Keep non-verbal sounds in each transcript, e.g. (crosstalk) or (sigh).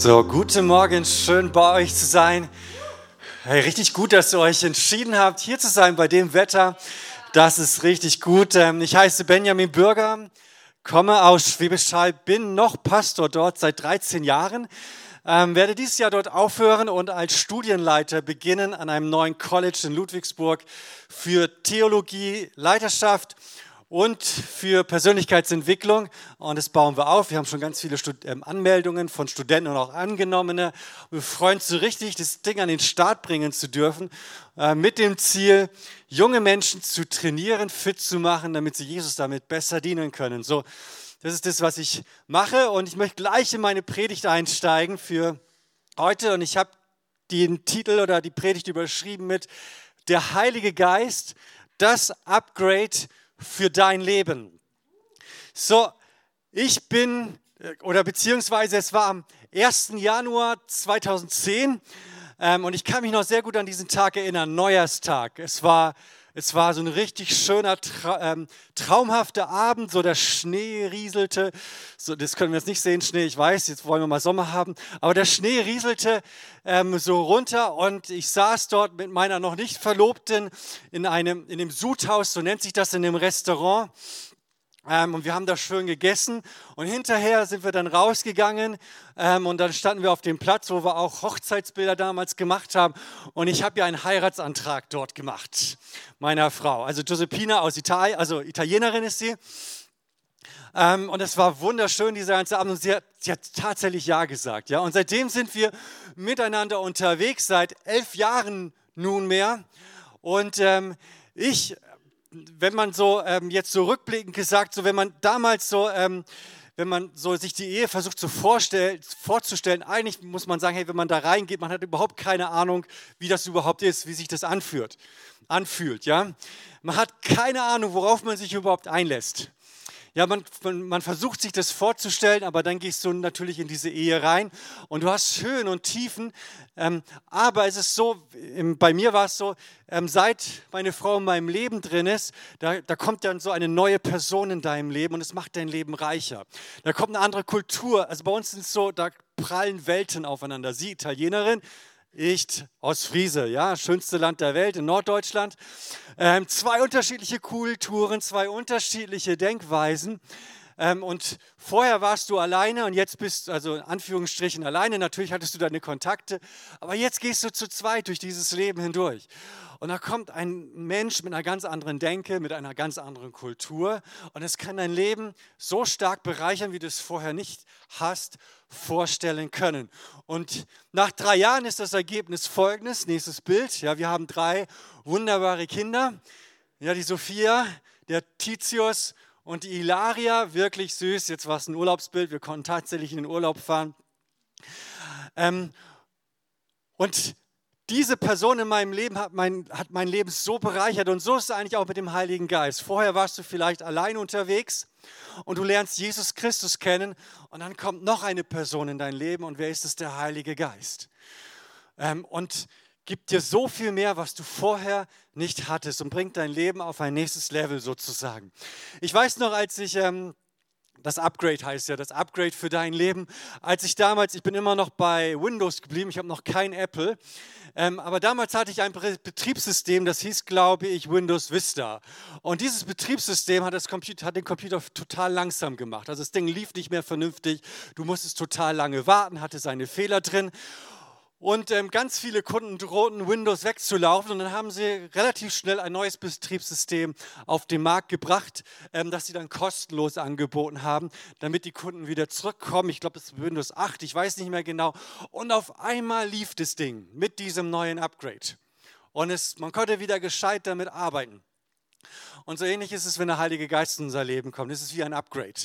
So, guten Morgen, schön bei euch zu sein. Hey, richtig gut, dass ihr euch entschieden habt, hier zu sein bei dem Wetter. Das ist richtig gut. Ähm, ich heiße Benjamin Bürger, komme aus Schwäbisch Hall, bin noch Pastor dort seit 13 Jahren. Ähm, werde dieses Jahr dort aufhören und als Studienleiter beginnen an einem neuen College in Ludwigsburg für Theologie, Leiterschaft und für Persönlichkeitsentwicklung. Und das bauen wir auf. Wir haben schon ganz viele Stud ähm, Anmeldungen von Studenten und auch Angenommene. Wir freuen uns so richtig, das Ding an den Start bringen zu dürfen, äh, mit dem Ziel, junge Menschen zu trainieren, fit zu machen, damit sie Jesus damit besser dienen können. So, das ist das, was ich mache. Und ich möchte gleich in meine Predigt einsteigen für heute. Und ich habe den Titel oder die Predigt überschrieben mit Der Heilige Geist, das Upgrade für dein Leben. So, ich bin, oder beziehungsweise es war am 1. Januar 2010 ähm, und ich kann mich noch sehr gut an diesen Tag erinnern, Neujahrstag. Es war, es war so ein richtig schöner, tra ähm, traumhafter Abend, so der Schnee rieselte. So, das können wir jetzt nicht sehen, Schnee, ich weiß, jetzt wollen wir mal Sommer haben. Aber der Schnee rieselte ähm, so runter und ich saß dort mit meiner noch nicht Verlobten in einem, in dem Sudhaus, so nennt sich das in dem Restaurant. Ähm, und wir haben da schön gegessen und hinterher sind wir dann rausgegangen ähm, und dann standen wir auf dem Platz, wo wir auch Hochzeitsbilder damals gemacht haben und ich habe ja einen Heiratsantrag dort gemacht, meiner Frau. Also Giuseppina aus Italien, also Italienerin ist sie. Ähm, und es war wunderschön, dieser ganze Abend. Und sie hat, sie hat tatsächlich Ja gesagt. Ja? Und seitdem sind wir miteinander unterwegs, seit elf Jahren nunmehr. Und ähm, ich wenn man so ähm, jetzt so rückblickend gesagt, so wenn man damals so, ähm, wenn man so sich die Ehe versucht zu vorstellen, vorzustellen, eigentlich muss man sagen, hey, wenn man da reingeht, man hat überhaupt keine Ahnung, wie das überhaupt ist, wie sich das anfühlt, anfühlt, ja. Man hat keine Ahnung, worauf man sich überhaupt einlässt. Ja, man, man, versucht sich das vorzustellen, aber dann gehst du natürlich in diese Ehe rein und du hast Höhen und Tiefen. Ähm, aber es ist so, bei mir war es so, ähm, seit meine Frau in meinem Leben drin ist, da, da kommt dann so eine neue Person in deinem Leben und es macht dein Leben reicher. Da kommt eine andere Kultur. Also bei uns sind es so, da prallen Welten aufeinander. Sie Italienerin, ich aus Friese, ja, schönste Land der Welt in Norddeutschland. Ähm, zwei unterschiedliche Kulturen, zwei unterschiedliche Denkweisen. Ähm, und vorher warst du alleine und jetzt bist, also in Anführungsstrichen alleine. Natürlich hattest du deine Kontakte, aber jetzt gehst du zu zweit durch dieses Leben hindurch. Und da kommt ein Mensch mit einer ganz anderen Denke, mit einer ganz anderen Kultur. Und es kann dein Leben so stark bereichern, wie du es vorher nicht hast vorstellen können. Und nach drei Jahren ist das Ergebnis folgendes. Nächstes Bild. Ja, wir haben drei wunderbare Kinder. Ja, die Sophia, der Titius und die Ilaria. Wirklich süß. Jetzt war es ein Urlaubsbild. Wir konnten tatsächlich in den Urlaub fahren. Ähm, und diese Person in meinem Leben hat mein, hat mein Leben so bereichert und so ist es eigentlich auch mit dem Heiligen Geist. Vorher warst du vielleicht allein unterwegs und du lernst Jesus Christus kennen und dann kommt noch eine Person in dein Leben und wer ist es? Der Heilige Geist. Ähm, und gibt dir so viel mehr, was du vorher nicht hattest und bringt dein Leben auf ein nächstes Level sozusagen. Ich weiß noch, als ich... Ähm, das Upgrade heißt ja, das Upgrade für dein Leben. Als ich damals, ich bin immer noch bei Windows geblieben, ich habe noch kein Apple, ähm, aber damals hatte ich ein Betriebssystem, das hieß, glaube ich, Windows Vista. Und dieses Betriebssystem hat, das Computer, hat den Computer total langsam gemacht. Also das Ding lief nicht mehr vernünftig, du musstest total lange warten, hatte seine Fehler drin. Und ähm, ganz viele Kunden drohten, Windows wegzulaufen. Und dann haben sie relativ schnell ein neues Betriebssystem auf den Markt gebracht, ähm, das sie dann kostenlos angeboten haben, damit die Kunden wieder zurückkommen. Ich glaube, das ist Windows 8, ich weiß nicht mehr genau. Und auf einmal lief das Ding mit diesem neuen Upgrade. Und es, man konnte wieder gescheit damit arbeiten. Und so ähnlich ist es, wenn der Heilige Geist in unser Leben kommt. Es ist wie ein Upgrade.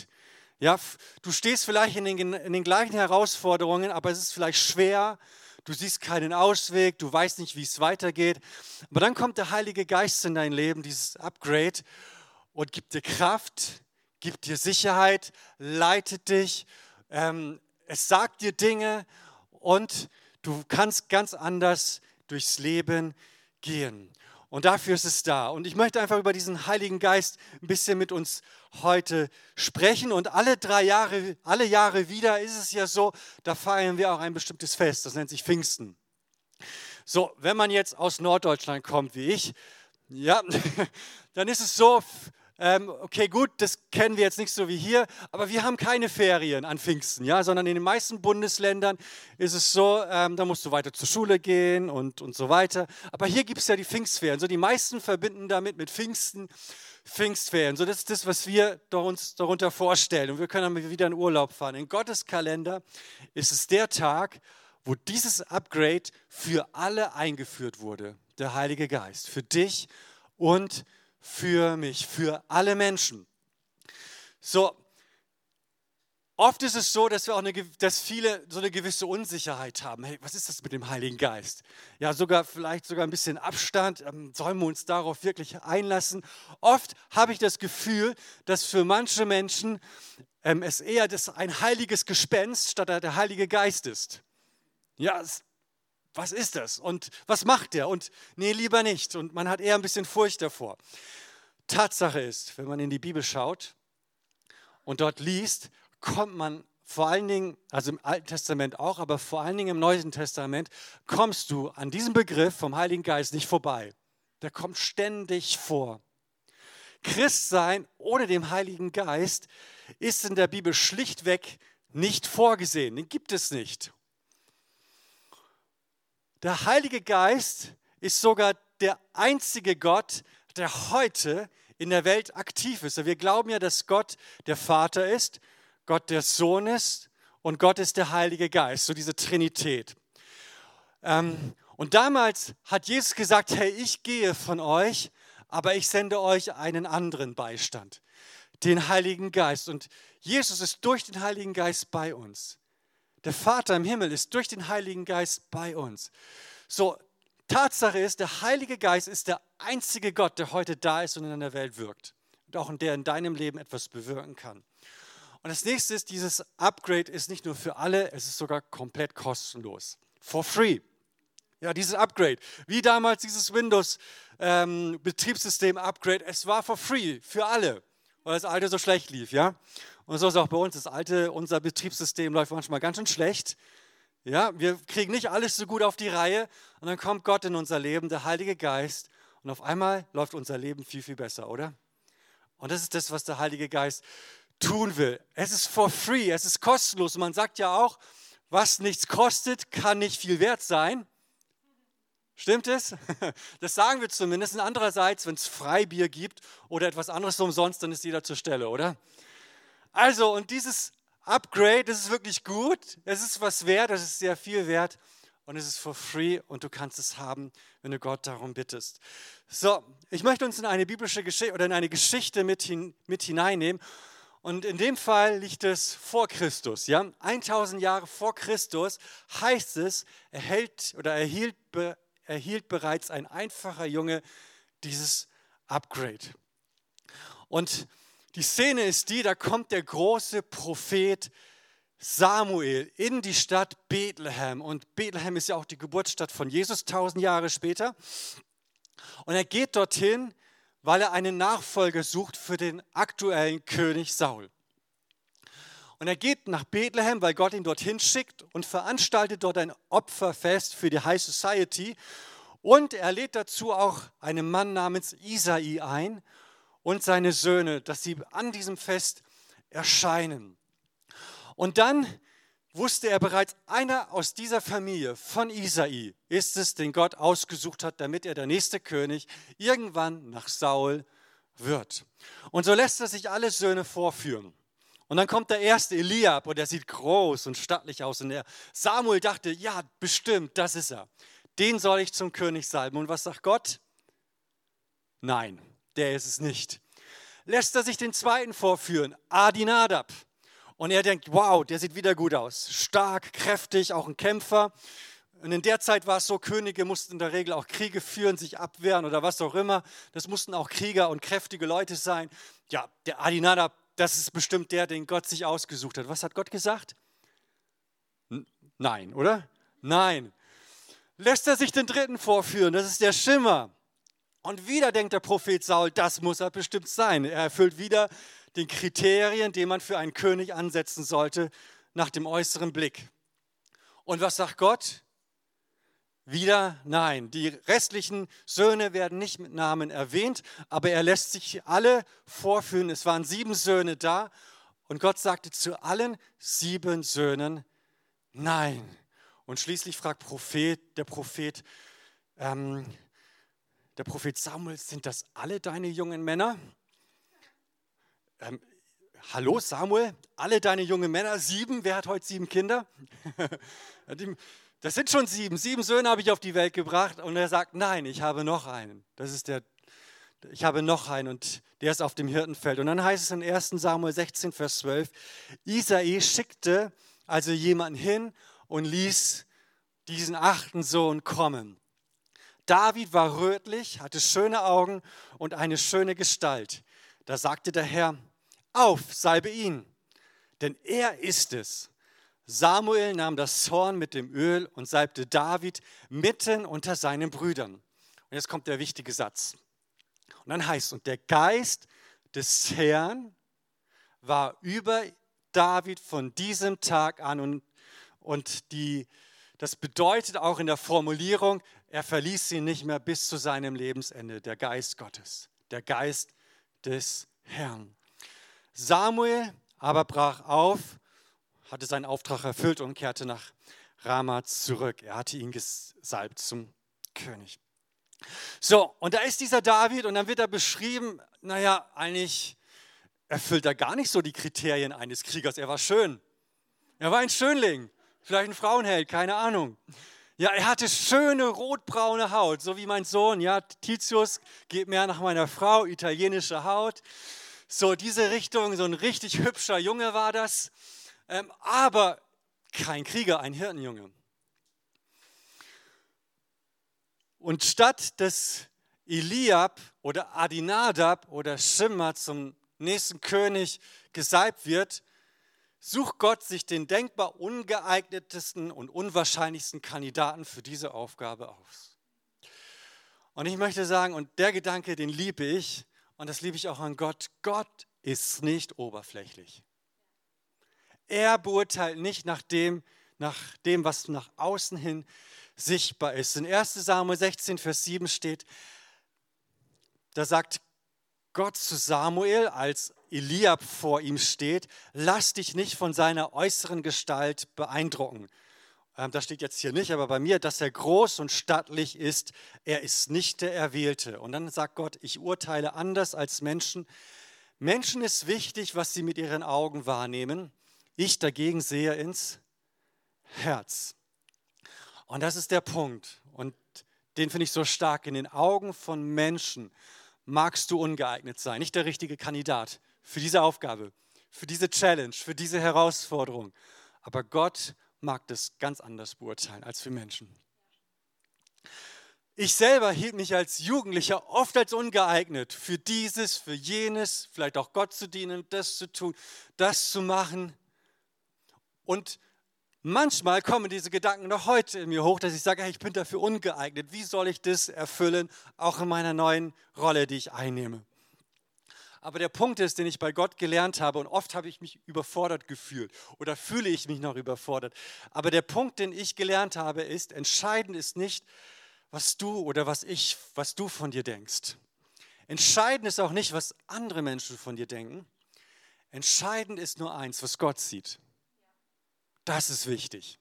Ja, du stehst vielleicht in den, in den gleichen Herausforderungen, aber es ist vielleicht schwer, du siehst keinen Ausweg, du weißt nicht, wie es weitergeht. Aber dann kommt der Heilige Geist in dein Leben, dieses Upgrade, und gibt dir Kraft, gibt dir Sicherheit, leitet dich, ähm, es sagt dir Dinge und du kannst ganz anders durchs Leben gehen. Und dafür ist es da. Und ich möchte einfach über diesen Heiligen Geist ein bisschen mit uns heute sprechen. Und alle drei Jahre, alle Jahre wieder ist es ja so, da feiern wir auch ein bestimmtes Fest. Das nennt sich Pfingsten. So, wenn man jetzt aus Norddeutschland kommt, wie ich, ja, (laughs) dann ist es so, ähm, okay, gut, das kennen wir jetzt nicht so wie hier, aber wir haben keine Ferien an Pfingsten, ja, sondern in den meisten Bundesländern ist es so, ähm, da musst du weiter zur Schule gehen und, und so weiter. Aber hier gibt es ja die Pfingstferien. So die meisten verbinden damit mit Pfingsten Pfingstferien. So das ist das, was wir uns darunter vorstellen. Und wir können dann wieder in Urlaub fahren. In Gottes Kalender ist es der Tag, wo dieses Upgrade für alle eingeführt wurde, der Heilige Geist, für dich und für für mich, für alle Menschen. So, oft ist es so, dass wir auch eine, dass viele so eine gewisse Unsicherheit haben. Hey, was ist das mit dem Heiligen Geist? Ja, sogar vielleicht sogar ein bisschen Abstand. Ähm, sollen wir uns darauf wirklich einlassen? Oft habe ich das Gefühl, dass für manche Menschen ähm, es eher das ein heiliges Gespenst statt der Heilige Geist ist. Ja, es was ist das und was macht der und nee, lieber nicht. Und man hat eher ein bisschen Furcht davor. Tatsache ist, wenn man in die Bibel schaut und dort liest, kommt man vor allen Dingen, also im Alten Testament auch, aber vor allen Dingen im Neuen Testament, kommst du an diesem Begriff vom Heiligen Geist nicht vorbei. Der kommt ständig vor. Christsein ohne den Heiligen Geist ist in der Bibel schlichtweg nicht vorgesehen. Den gibt es nicht. Der Heilige Geist ist sogar der einzige Gott, der heute in der Welt aktiv ist. Wir glauben ja, dass Gott der Vater ist, Gott der Sohn ist und Gott ist der Heilige Geist, so diese Trinität. Ähm, und damals hat Jesus gesagt, hey, ich gehe von euch, aber ich sende euch einen anderen Beistand, den Heiligen Geist. Und Jesus ist durch den Heiligen Geist bei uns. Der Vater im Himmel ist durch den Heiligen Geist bei uns. So, Tatsache ist, der Heilige Geist ist der einzige Gott, der heute da ist und in der Welt wirkt. Und auch in der in deinem Leben etwas bewirken kann. Und das nächste ist, dieses Upgrade ist nicht nur für alle, es ist sogar komplett kostenlos. For free. Ja, dieses Upgrade. Wie damals dieses Windows-Betriebssystem-Upgrade. Ähm, es war for free für alle, weil das alte so schlecht lief. Ja? Und so ist auch bei uns. Das alte, unser Betriebssystem läuft manchmal ganz schön schlecht. Ja, wir kriegen nicht alles so gut auf die Reihe und dann kommt Gott in unser Leben, der Heilige Geist und auf einmal läuft unser Leben viel, viel besser, oder? Und das ist das, was der Heilige Geist tun will. Es ist for free, es ist kostenlos. Man sagt ja auch, was nichts kostet, kann nicht viel wert sein. Stimmt es? (laughs) Das sagen wir zumindest. Andererseits, wenn es Freibier gibt oder etwas anderes umsonst, dann ist jeder zur Stelle, oder? Also, und dieses Upgrade, das ist wirklich gut, es ist was wert, es ist sehr viel wert und es ist for free und du kannst es haben, wenn du Gott darum bittest. So, ich möchte uns in eine biblische Geschichte oder in eine Geschichte mit, hin, mit hineinnehmen. Und in dem Fall liegt es vor Christus. Ja? 1000 Jahre vor Christus heißt es, erhält oder erhielt, erhielt bereits ein einfacher Junge dieses Upgrade. Und die Szene ist die, da kommt der große Prophet Samuel in die Stadt Bethlehem. Und Bethlehem ist ja auch die Geburtsstadt von Jesus, tausend Jahre später. Und er geht dorthin, weil er einen Nachfolger sucht für den aktuellen König Saul. Und er geht nach Bethlehem, weil Gott ihn dorthin schickt und veranstaltet dort ein Opferfest für die High Society. Und er lädt dazu auch einen Mann namens Isai ein und seine Söhne, dass sie an diesem Fest erscheinen. Und dann wusste er bereits, einer aus dieser Familie von Isai ist es, den Gott ausgesucht hat, damit er der nächste König irgendwann nach Saul wird. Und so lässt er sich alle Söhne vorführen. Und dann kommt der erste Eliab und der sieht groß und stattlich aus. Und der Samuel dachte, ja, bestimmt, das ist er. Den soll ich zum König salben. Und was sagt Gott? Nein, der ist es nicht. Lässt er sich den zweiten vorführen, Adinadab. Und er denkt, wow, der sieht wieder gut aus. Stark, kräftig, auch ein Kämpfer. Und in der Zeit war es so, Könige mussten in der Regel auch Kriege führen, sich abwehren oder was auch immer. Das mussten auch Krieger und kräftige Leute sein. Ja, der Adinadab, das ist bestimmt der, den Gott sich ausgesucht hat. Was hat Gott gesagt? Nein, oder? Nein. Lässt er sich den dritten vorführen, das ist der Schimmer. Und wieder denkt der Prophet Saul, das muss er bestimmt sein. Er erfüllt wieder den Kriterien, die man für einen König ansetzen sollte, nach dem äußeren Blick. Und was sagt Gott? Wieder nein. Die restlichen Söhne werden nicht mit Namen erwähnt, aber er lässt sich alle vorführen. Es waren sieben Söhne da und Gott sagte zu allen sieben Söhnen nein. Und schließlich fragt Prophet, der Prophet, ähm, der Prophet Samuel, sind das alle deine jungen Männer? Ähm, hallo Samuel, alle deine jungen Männer, sieben, wer hat heute sieben Kinder? (laughs) das sind schon sieben, sieben Söhne habe ich auf die Welt gebracht und er sagt, nein, ich habe noch einen. Das ist der, ich habe noch einen und der ist auf dem Hirtenfeld. Und dann heißt es in 1 Samuel 16, Vers 12, Isai schickte also jemanden hin und ließ diesen achten Sohn kommen. David war rötlich, hatte schöne Augen und eine schöne Gestalt. Da sagte der Herr, auf, salbe ihn, denn er ist es. Samuel nahm das Zorn mit dem Öl und salbte David mitten unter seinen Brüdern. Und jetzt kommt der wichtige Satz. Und dann heißt es, und der Geist des Herrn war über David von diesem Tag an. Und, und die, das bedeutet auch in der Formulierung, er verließ sie nicht mehr bis zu seinem Lebensende, der Geist Gottes, der Geist des Herrn. Samuel aber brach auf, hatte seinen Auftrag erfüllt und kehrte nach Rama zurück. Er hatte ihn gesalbt zum König. So, und da ist dieser David und dann wird er beschrieben, naja, eigentlich erfüllt er gar nicht so die Kriterien eines Kriegers. Er war schön. Er war ein Schönling, vielleicht ein Frauenheld, keine Ahnung. Ja, er hatte schöne rotbraune Haut, so wie mein Sohn. Ja, Titius geht mehr nach meiner Frau, italienische Haut. So diese Richtung, so ein richtig hübscher Junge war das. Ähm, aber kein Krieger, ein Hirtenjunge. Und statt dass Eliab oder Adinadab oder Schimmer zum nächsten König gesalbt wird, sucht Gott sich den denkbar ungeeignetesten und unwahrscheinlichsten Kandidaten für diese Aufgabe aus. Und ich möchte sagen, und der Gedanke, den liebe ich, und das liebe ich auch an Gott, Gott ist nicht oberflächlich. Er beurteilt nicht nach dem, nach dem, was nach außen hin sichtbar ist. In 1 Samuel 16, Vers 7 steht, da sagt Gott zu Samuel, als Eliab vor ihm steht, lass dich nicht von seiner äußeren Gestalt beeindrucken. Ähm, das steht jetzt hier nicht, aber bei mir, dass er groß und stattlich ist, er ist nicht der Erwählte. Und dann sagt Gott, ich urteile anders als Menschen. Menschen ist wichtig, was sie mit ihren Augen wahrnehmen. Ich dagegen sehe ins Herz. Und das ist der Punkt. Und den finde ich so stark. In den Augen von Menschen magst du ungeeignet sein, nicht der richtige Kandidat für diese Aufgabe, für diese Challenge, für diese Herausforderung. Aber Gott mag das ganz anders beurteilen als für Menschen. Ich selber hielt mich als Jugendlicher oft als ungeeignet für dieses, für jenes, vielleicht auch Gott zu dienen, das zu tun, das zu machen. Und Manchmal kommen diese Gedanken noch heute in mir hoch, dass ich sage, hey, ich bin dafür ungeeignet. Wie soll ich das erfüllen, auch in meiner neuen Rolle, die ich einnehme? Aber der Punkt ist, den ich bei Gott gelernt habe, und oft habe ich mich überfordert gefühlt oder fühle ich mich noch überfordert. Aber der Punkt, den ich gelernt habe, ist, entscheidend ist nicht, was du oder was ich, was du von dir denkst. Entscheidend ist auch nicht, was andere Menschen von dir denken. Entscheidend ist nur eins, was Gott sieht. Das ist wichtig.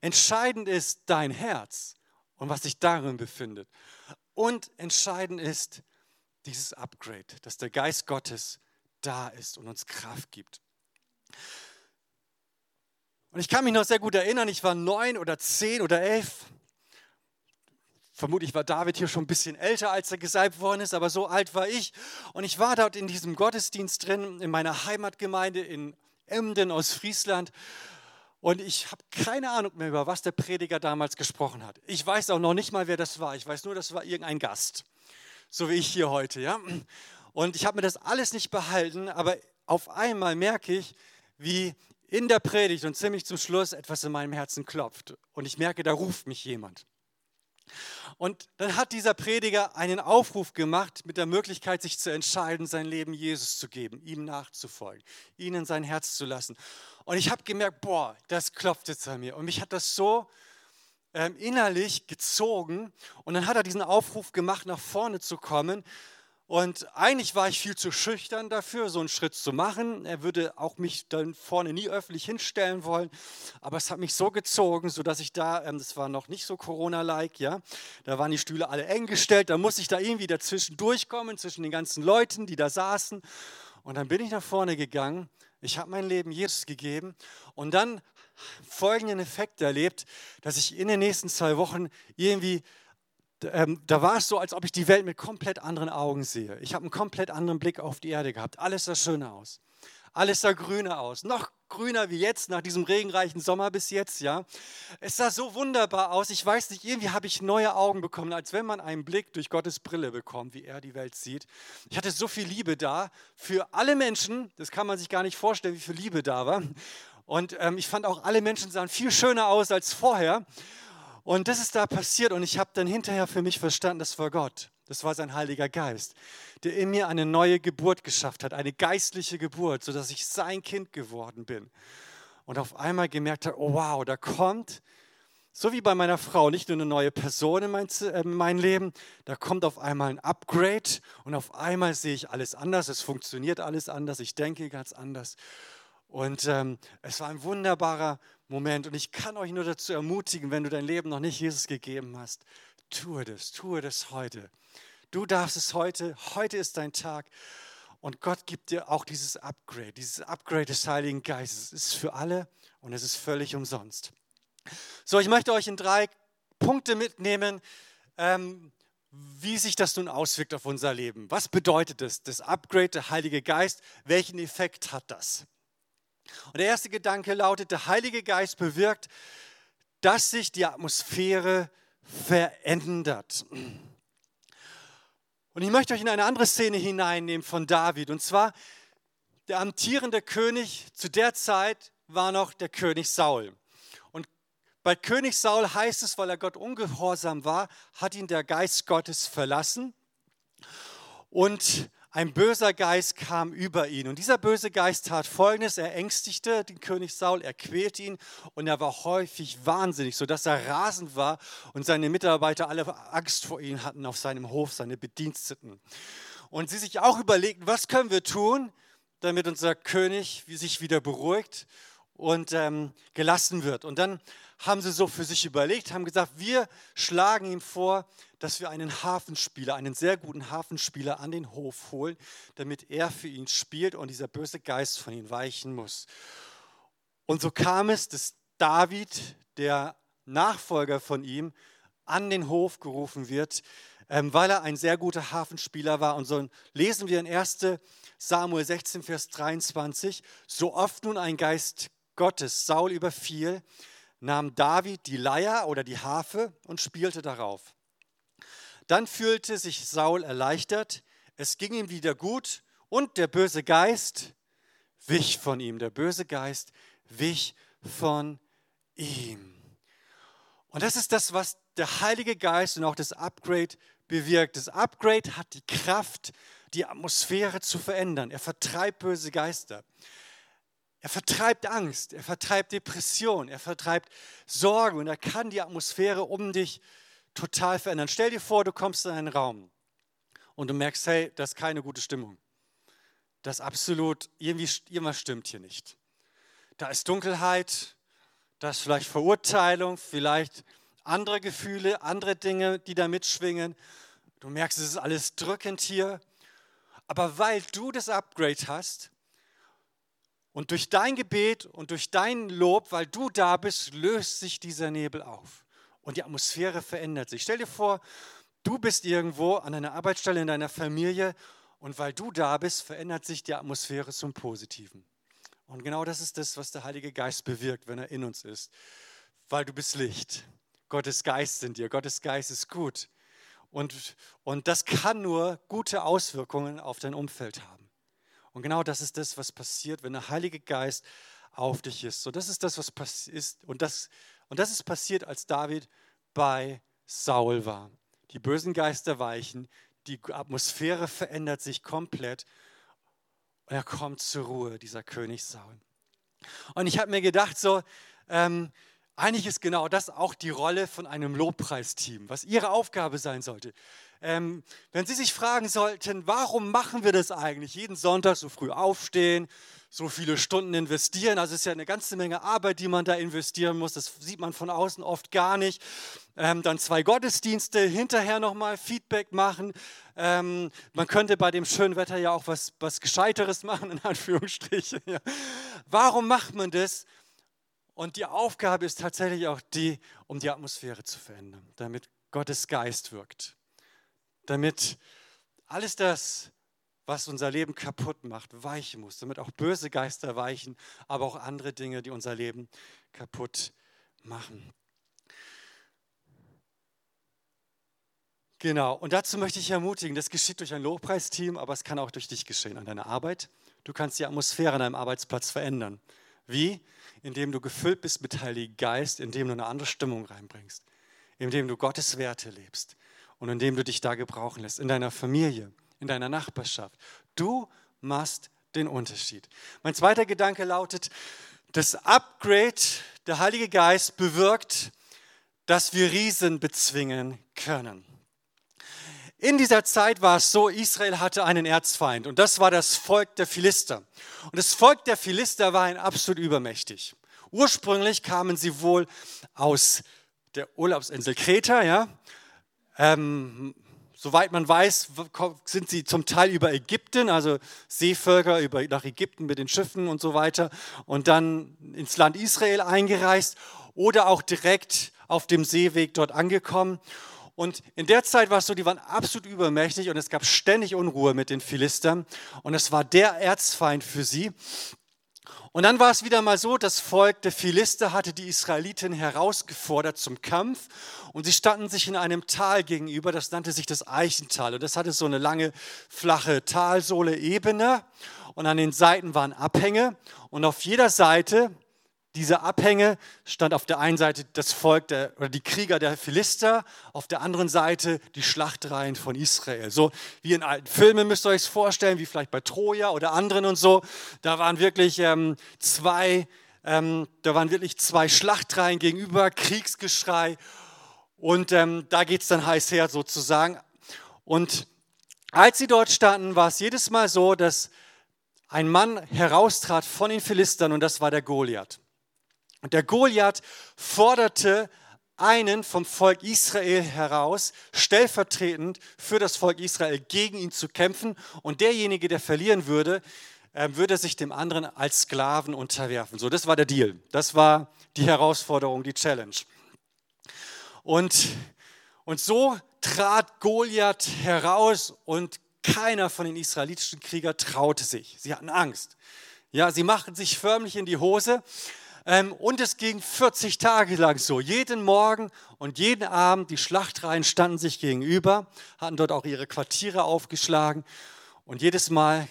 Entscheidend ist dein Herz und was sich darin befindet. Und entscheidend ist dieses Upgrade, dass der Geist Gottes da ist und uns Kraft gibt. Und ich kann mich noch sehr gut erinnern, ich war neun oder zehn oder elf. Vermutlich war David hier schon ein bisschen älter, als er gesalbt worden ist, aber so alt war ich. Und ich war dort in diesem Gottesdienst drin, in meiner Heimatgemeinde in Emden aus Friesland. Und ich habe keine Ahnung mehr, über was der Prediger damals gesprochen hat. Ich weiß auch noch nicht mal, wer das war. Ich weiß nur, das war irgendein Gast. So wie ich hier heute. Ja? Und ich habe mir das alles nicht behalten, aber auf einmal merke ich, wie in der Predigt und ziemlich zum Schluss etwas in meinem Herzen klopft. Und ich merke, da ruft mich jemand. Und dann hat dieser Prediger einen Aufruf gemacht mit der Möglichkeit, sich zu entscheiden, sein Leben Jesus zu geben, ihm nachzufolgen, ihn in sein Herz zu lassen. Und ich habe gemerkt, boah, das klopft jetzt an mir. Und mich hat das so innerlich gezogen. Und dann hat er diesen Aufruf gemacht, nach vorne zu kommen. Und eigentlich war ich viel zu schüchtern dafür, so einen Schritt zu machen. Er würde auch mich dann vorne nie öffentlich hinstellen wollen. Aber es hat mich so gezogen, sodass ich da, ähm, das war noch nicht so Corona-like, ja, da waren die Stühle alle eng gestellt. Da musste ich da irgendwie dazwischen durchkommen, zwischen den ganzen Leuten, die da saßen. Und dann bin ich nach vorne gegangen. Ich habe mein Leben Jesus gegeben. Und dann folgenden Effekt erlebt, dass ich in den nächsten zwei Wochen irgendwie ähm, da war es so, als ob ich die Welt mit komplett anderen Augen sehe. Ich habe einen komplett anderen Blick auf die Erde gehabt. Alles sah schöner aus. Alles sah grüner aus. Noch grüner wie jetzt, nach diesem regenreichen Sommer bis jetzt, ja. Es sah so wunderbar aus. Ich weiß nicht, irgendwie habe ich neue Augen bekommen, als wenn man einen Blick durch Gottes Brille bekommt, wie er die Welt sieht. Ich hatte so viel Liebe da für alle Menschen. Das kann man sich gar nicht vorstellen, wie viel Liebe da war. Und ähm, ich fand auch, alle Menschen sahen viel schöner aus als vorher. Und das ist da passiert und ich habe dann hinterher für mich verstanden, das war Gott. Das war sein Heiliger Geist, der in mir eine neue Geburt geschafft hat, eine geistliche Geburt, sodass ich sein Kind geworden bin. Und auf einmal gemerkt habe, oh wow, da kommt, so wie bei meiner Frau, nicht nur eine neue Person in mein, äh, mein Leben, da kommt auf einmal ein Upgrade und auf einmal sehe ich alles anders, es funktioniert alles anders, ich denke ganz anders. Und ähm, es war ein wunderbarer Moment. Und ich kann euch nur dazu ermutigen, wenn du dein Leben noch nicht Jesus gegeben hast, tue das, tue das heute. Du darfst es heute, heute ist dein Tag. Und Gott gibt dir auch dieses Upgrade, dieses Upgrade des Heiligen Geistes. Es ist für alle und es ist völlig umsonst. So, ich möchte euch in drei Punkte mitnehmen, ähm, wie sich das nun auswirkt auf unser Leben. Was bedeutet das, das Upgrade, der Heilige Geist? Welchen Effekt hat das? Und der erste Gedanke lautet, der Heilige Geist bewirkt, dass sich die Atmosphäre verändert. Und ich möchte euch in eine andere Szene hineinnehmen von David. Und zwar, der amtierende König zu der Zeit war noch der König Saul. Und bei König Saul heißt es, weil er Gott ungehorsam war, hat ihn der Geist Gottes verlassen. Und ein böser Geist kam über ihn. Und dieser böse Geist tat Folgendes. Er ängstigte den König Saul, er quälte ihn und er war häufig wahnsinnig, sodass er rasend war und seine Mitarbeiter alle Angst vor ihm hatten auf seinem Hof, seine Bediensteten. Und sie sich auch überlegten, was können wir tun, damit unser König sich wieder beruhigt und ähm, gelassen wird. Und dann haben sie so für sich überlegt, haben gesagt, wir schlagen ihm vor, dass wir einen Hafenspieler, einen sehr guten Hafenspieler an den Hof holen, damit er für ihn spielt und dieser böse Geist von ihm weichen muss. Und so kam es, dass David, der Nachfolger von ihm, an den Hof gerufen wird, ähm, weil er ein sehr guter Hafenspieler war. Und so lesen wir in 1 Samuel 16, Vers 23, so oft nun ein Geist Gottes Saul überfiel, nahm David die Leier oder die Harfe und spielte darauf. Dann fühlte sich Saul erleichtert, es ging ihm wieder gut und der böse Geist wich von ihm. Der böse Geist wich von ihm. Und das ist das, was der Heilige Geist und auch das Upgrade bewirkt. Das Upgrade hat die Kraft, die Atmosphäre zu verändern. Er vertreibt böse Geister. Er vertreibt Angst, er vertreibt Depression, er vertreibt Sorgen und er kann die Atmosphäre um dich total verändern. Stell dir vor, du kommst in einen Raum und du merkst, hey, das ist keine gute Stimmung. Das absolut, irgendwie, irgendwas stimmt hier nicht. Da ist Dunkelheit, da ist vielleicht Verurteilung, vielleicht andere Gefühle, andere Dinge, die da mitschwingen. Du merkst, es ist alles drückend hier. Aber weil du das Upgrade hast, und durch dein Gebet und durch dein Lob, weil du da bist, löst sich dieser Nebel auf und die Atmosphäre verändert sich. Stell dir vor, du bist irgendwo an einer Arbeitsstelle in deiner Familie und weil du da bist, verändert sich die Atmosphäre zum Positiven. Und genau das ist das, was der Heilige Geist bewirkt, wenn er in uns ist. Weil du bist Licht. Gottes Geist in dir. Gottes Geist ist gut. Und, und das kann nur gute Auswirkungen auf dein Umfeld haben. Und genau das ist das, was passiert, wenn der Heilige Geist auf dich ist. So, das ist das, was passiert. Und das, und das ist passiert, als David bei Saul war. Die bösen Geister weichen, die Atmosphäre verändert sich komplett und er kommt zur Ruhe, dieser König Saul. Und ich habe mir gedacht, so, ähm, eigentlich ist genau das auch die Rolle von einem Lobpreisteam, was ihre Aufgabe sein sollte. Ähm, wenn Sie sich fragen sollten, warum machen wir das eigentlich? Jeden Sonntag so früh aufstehen, so viele Stunden investieren. Also es ist ja eine ganze Menge Arbeit, die man da investieren muss. Das sieht man von außen oft gar nicht. Ähm, dann zwei Gottesdienste, hinterher nochmal Feedback machen. Ähm, man könnte bei dem schönen Wetter ja auch was, was Gescheiteres machen, in Anführungsstrichen. Ja. Warum macht man das? Und die Aufgabe ist tatsächlich auch die, um die Atmosphäre zu verändern, damit Gottes Geist wirkt. Damit alles das, was unser Leben kaputt macht, weichen muss, damit auch böse Geister weichen, aber auch andere Dinge, die unser Leben kaputt machen. Genau, und dazu möchte ich ermutigen, das geschieht durch ein Lobpreisteam, aber es kann auch durch dich geschehen, an deiner Arbeit. Du kannst die Atmosphäre an deinem Arbeitsplatz verändern. Wie? Indem du gefüllt bist mit Heiligen Geist, indem du eine andere Stimmung reinbringst, indem du Gottes Werte lebst und indem du dich da gebrauchen lässt, in deiner Familie, in deiner Nachbarschaft. Du machst den Unterschied. Mein zweiter Gedanke lautet, das Upgrade, der Heilige Geist bewirkt, dass wir Riesen bezwingen können. In dieser Zeit war es so, Israel hatte einen Erzfeind und das war das Volk der Philister. Und das Volk der Philister war ein absolut übermächtig. Ursprünglich kamen sie wohl aus der Urlaubsinsel Kreta, ja. Ähm, Soweit man weiß, sind sie zum Teil über Ägypten, also Seevölker über, nach Ägypten mit den Schiffen und so weiter, und dann ins Land Israel eingereist oder auch direkt auf dem Seeweg dort angekommen. Und in der Zeit war es so, die waren absolut übermächtig und es gab ständig Unruhe mit den Philistern. Und es war der Erzfeind für sie. Und dann war es wieder mal so, das Volk der Philister hatte die Israeliten herausgefordert zum Kampf und sie standen sich in einem Tal gegenüber, das nannte sich das Eichental. Und das hatte so eine lange flache Talsohle Ebene und an den Seiten waren Abhänge. Und auf jeder Seite diese Abhänge stand auf der einen Seite das Volk der, oder die Krieger der Philister, auf der anderen Seite die Schlachtreihen von Israel. So wie in alten Filmen müsst ihr euch vorstellen, wie vielleicht bei Troja oder anderen und so. Da waren wirklich ähm, zwei, ähm, da waren wirklich zwei Schlachtreihen gegenüber, Kriegsgeschrei und ähm, da geht es dann heiß her sozusagen. Und als sie dort standen, war es jedes Mal so, dass ein Mann heraustrat von den Philistern und das war der Goliath. Und der Goliath forderte einen vom Volk Israel heraus, stellvertretend für das Volk Israel gegen ihn zu kämpfen. Und derjenige, der verlieren würde, ähm, würde sich dem anderen als Sklaven unterwerfen. So, das war der Deal. Das war die Herausforderung, die Challenge. Und, und so trat Goliath heraus und keiner von den israelitischen Kriegern traute sich. Sie hatten Angst. Ja, sie machten sich förmlich in die Hose und es ging 40 Tage lang so. Jeden Morgen und jeden Abend, die Schlachtreihen standen sich gegenüber, hatten dort auch ihre Quartiere aufgeschlagen. Und jedes Mal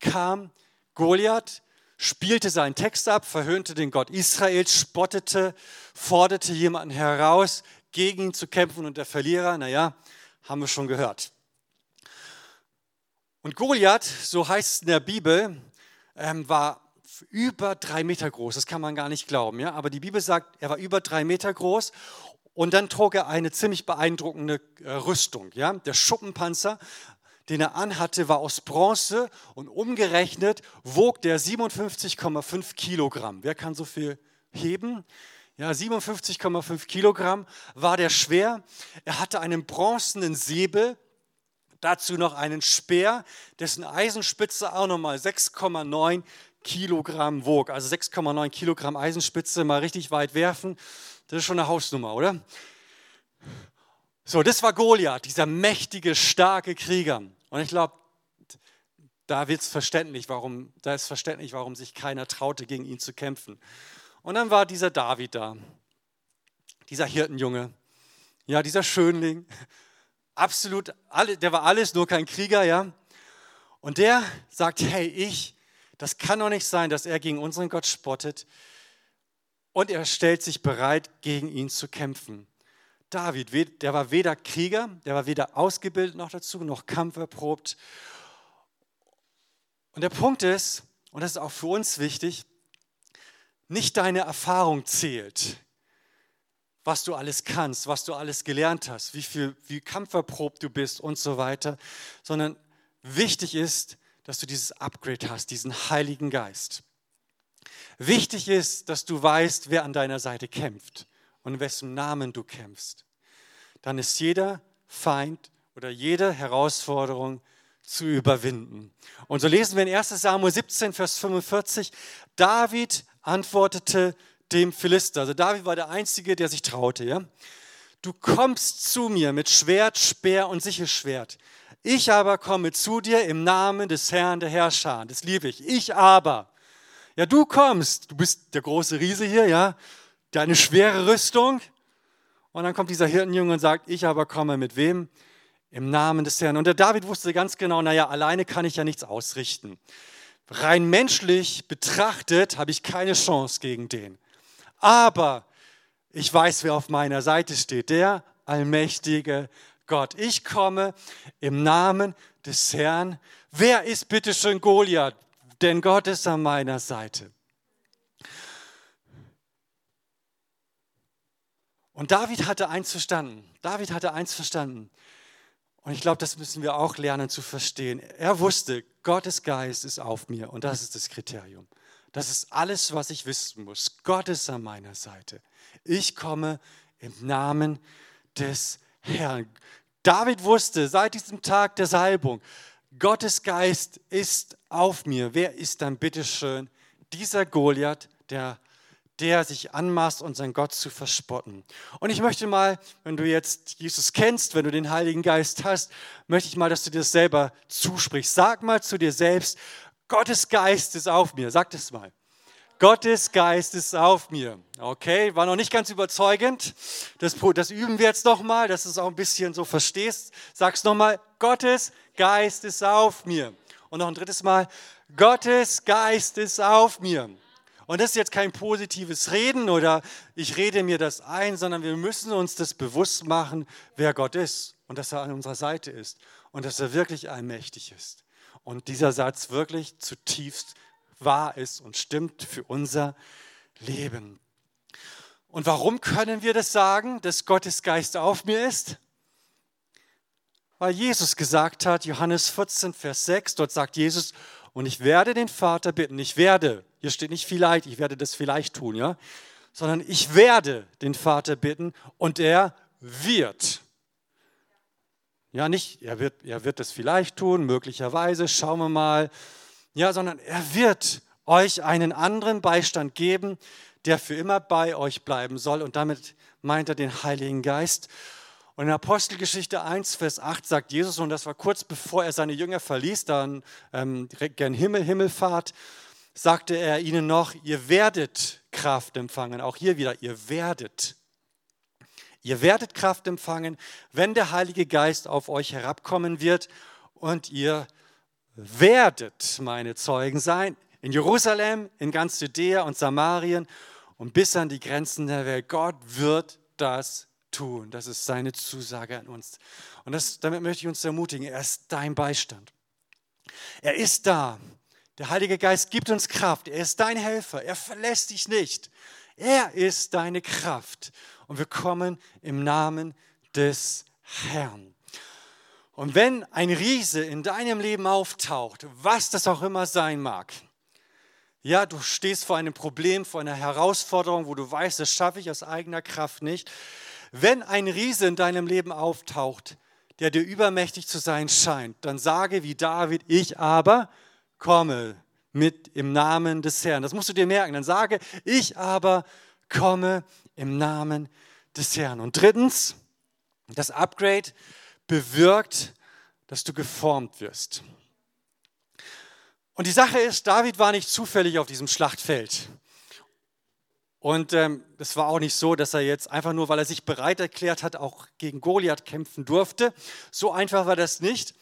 kam Goliath, spielte seinen Text ab, verhöhnte den Gott Israels, spottete, forderte jemanden heraus, gegen ihn zu kämpfen. Und der Verlierer, naja, haben wir schon gehört. Und Goliath, so heißt es in der Bibel, ähm, war über drei Meter groß. Das kann man gar nicht glauben. Ja? Aber die Bibel sagt, er war über drei Meter groß. Und dann trug er eine ziemlich beeindruckende äh, Rüstung. Ja? Der Schuppenpanzer, den er anhatte, war aus Bronze und umgerechnet wog der 57,5 Kilogramm. Wer kann so viel heben? Ja, 57,5 Kilogramm war der schwer. Er hatte einen bronzenen Säbel, dazu noch einen Speer, dessen Eisenspitze auch nochmal 6,9 Kilogramm wog, also 6,9 Kilogramm Eisenspitze, mal richtig weit werfen. Das ist schon eine Hausnummer, oder? So, das war Goliath, dieser mächtige, starke Krieger. Und ich glaube, da wird es verständlich, warum, da ist verständlich, warum sich keiner traute, gegen ihn zu kämpfen. Und dann war dieser David da, dieser Hirtenjunge, ja, dieser Schönling, absolut, der war alles, nur kein Krieger, ja. Und der sagt, hey, ich das kann doch nicht sein, dass er gegen unseren Gott spottet und er stellt sich bereit, gegen ihn zu kämpfen. David, der war weder Krieger, der war weder ausgebildet noch dazu, noch kampferprobt. Und der Punkt ist, und das ist auch für uns wichtig, nicht deine Erfahrung zählt, was du alles kannst, was du alles gelernt hast, wie viel, wie kampferprobt du bist und so weiter, sondern wichtig ist, dass du dieses Upgrade hast, diesen Heiligen Geist. Wichtig ist, dass du weißt, wer an deiner Seite kämpft und in wessen Namen du kämpfst. Dann ist jeder Feind oder jede Herausforderung zu überwinden. Und so lesen wir in 1 Samuel 17, Vers 45, David antwortete dem Philister. Also David war der Einzige, der sich traute. Ja? Du kommst zu mir mit Schwert, Speer und Sichelschwert. Ich aber komme zu dir im Namen des Herrn der Herrscher. Das liebe ich. Ich aber. Ja, du kommst. Du bist der große Riese hier, ja. Deine schwere Rüstung. Und dann kommt dieser Hirtenjunge und sagt, ich aber komme mit wem? Im Namen des Herrn. Und der David wusste ganz genau, naja, alleine kann ich ja nichts ausrichten. Rein menschlich betrachtet habe ich keine Chance gegen den. Aber ich weiß, wer auf meiner Seite steht. Der allmächtige Gott. Ich komme im Namen des Herrn. Wer ist bitte schön Goliath? Denn Gott ist an meiner Seite. Und David hatte eins verstanden. David hatte eins verstanden. Und ich glaube, das müssen wir auch lernen zu verstehen. Er wusste, Gottes Geist ist auf mir und das ist das Kriterium. Das ist alles, was ich wissen muss. Gott ist an meiner Seite. Ich komme im Namen des Herrn. David wusste seit diesem Tag der Salbung, Gottes Geist ist auf mir. Wer ist dann bitteschön dieser Goliath, der, der sich anmaßt, unseren Gott zu verspotten? Und ich möchte mal, wenn du jetzt Jesus kennst, wenn du den Heiligen Geist hast, möchte ich mal, dass du dir das selber zusprichst. Sag mal zu dir selbst, Gottes Geist ist auf mir. Sag das mal. Gottes Geist ist auf mir. Okay, war noch nicht ganz überzeugend. Das, das üben wir jetzt nochmal, dass du es auch ein bisschen so verstehst. Sag's nochmal, Gottes Geist ist auf mir. Und noch ein drittes Mal, Gottes Geist ist auf mir. Und das ist jetzt kein positives Reden oder ich rede mir das ein, sondern wir müssen uns das bewusst machen, wer Gott ist und dass er an unserer Seite ist und dass er wirklich allmächtig ist. Und dieser Satz wirklich zutiefst wahr ist und stimmt für unser Leben. Und warum können wir das sagen, dass Gottes Geist auf mir ist? Weil Jesus gesagt hat, Johannes 14, Vers 6, dort sagt Jesus, und ich werde den Vater bitten, ich werde, hier steht nicht vielleicht, ich werde das vielleicht tun, ja, sondern ich werde den Vater bitten und er wird. Ja, nicht, er wird, er wird das vielleicht tun, möglicherweise, schauen wir mal, ja, sondern er wird euch einen anderen Beistand geben, der für immer bei euch bleiben soll. Und damit meint er den Heiligen Geist. Und in Apostelgeschichte 1, Vers 8 sagt Jesus, und das war kurz bevor er seine Jünger verließ, dann ähm, gern Himmel, Himmelfahrt, sagte er ihnen noch, ihr werdet Kraft empfangen. Auch hier wieder, ihr werdet. Ihr werdet Kraft empfangen, wenn der Heilige Geist auf euch herabkommen wird und ihr werdet meine Zeugen sein in Jerusalem, in ganz Judäa und Samarien und bis an die Grenzen der Welt. Gott wird das tun. Das ist seine Zusage an uns. Und das, damit möchte ich uns ermutigen. Er ist dein Beistand. Er ist da. Der Heilige Geist gibt uns Kraft. Er ist dein Helfer. Er verlässt dich nicht. Er ist deine Kraft. Und wir kommen im Namen des Herrn. Und wenn ein Riese in deinem Leben auftaucht, was das auch immer sein mag, ja, du stehst vor einem Problem, vor einer Herausforderung, wo du weißt, das schaffe ich aus eigener Kraft nicht. Wenn ein Riese in deinem Leben auftaucht, der dir übermächtig zu sein scheint, dann sage wie David, ich aber komme mit im Namen des Herrn. Das musst du dir merken. Dann sage, ich aber komme im Namen des Herrn. Und drittens, das Upgrade, bewirkt, dass du geformt wirst. Und die Sache ist, David war nicht zufällig auf diesem Schlachtfeld. Und ähm, es war auch nicht so, dass er jetzt einfach nur, weil er sich bereit erklärt hat, auch gegen Goliath kämpfen durfte. So einfach war das nicht.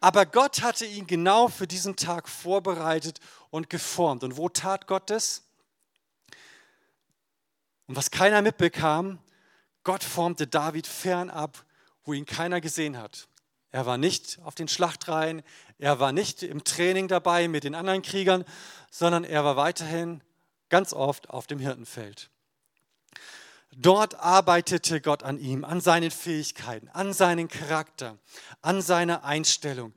Aber Gott hatte ihn genau für diesen Tag vorbereitet und geformt. Und wo tat Gott das? Und was keiner mitbekam, Gott formte David fernab, wo ihn keiner gesehen hat. Er war nicht auf den Schlachtreihen, er war nicht im Training dabei mit den anderen Kriegern, sondern er war weiterhin ganz oft auf dem Hirtenfeld. Dort arbeitete Gott an ihm, an seinen Fähigkeiten, an seinen Charakter, an seiner Einstellung.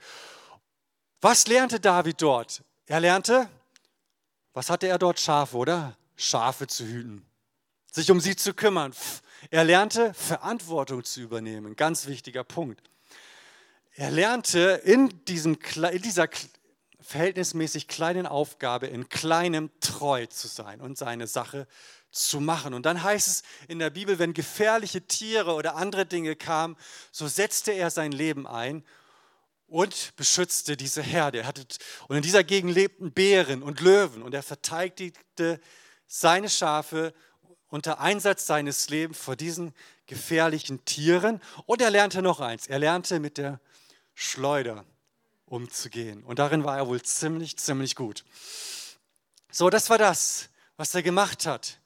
Was lernte David dort? Er lernte, was hatte er dort? Schafe, oder? Schafe zu hüten, sich um sie zu kümmern. Er lernte, Verantwortung zu übernehmen. Ganz wichtiger Punkt. Er lernte in, diesem, in dieser verhältnismäßig kleinen Aufgabe, in kleinem treu zu sein und seine Sache zu machen. Und dann heißt es in der Bibel, wenn gefährliche Tiere oder andere Dinge kamen, so setzte er sein Leben ein und beschützte diese Herde. Er hatte, und in dieser Gegend lebten Bären und Löwen und er verteidigte seine Schafe unter Einsatz seines Lebens vor diesen gefährlichen Tieren. Und er lernte noch eins, er lernte mit der Schleuder umzugehen. Und darin war er wohl ziemlich, ziemlich gut. So, das war das, was er gemacht hat.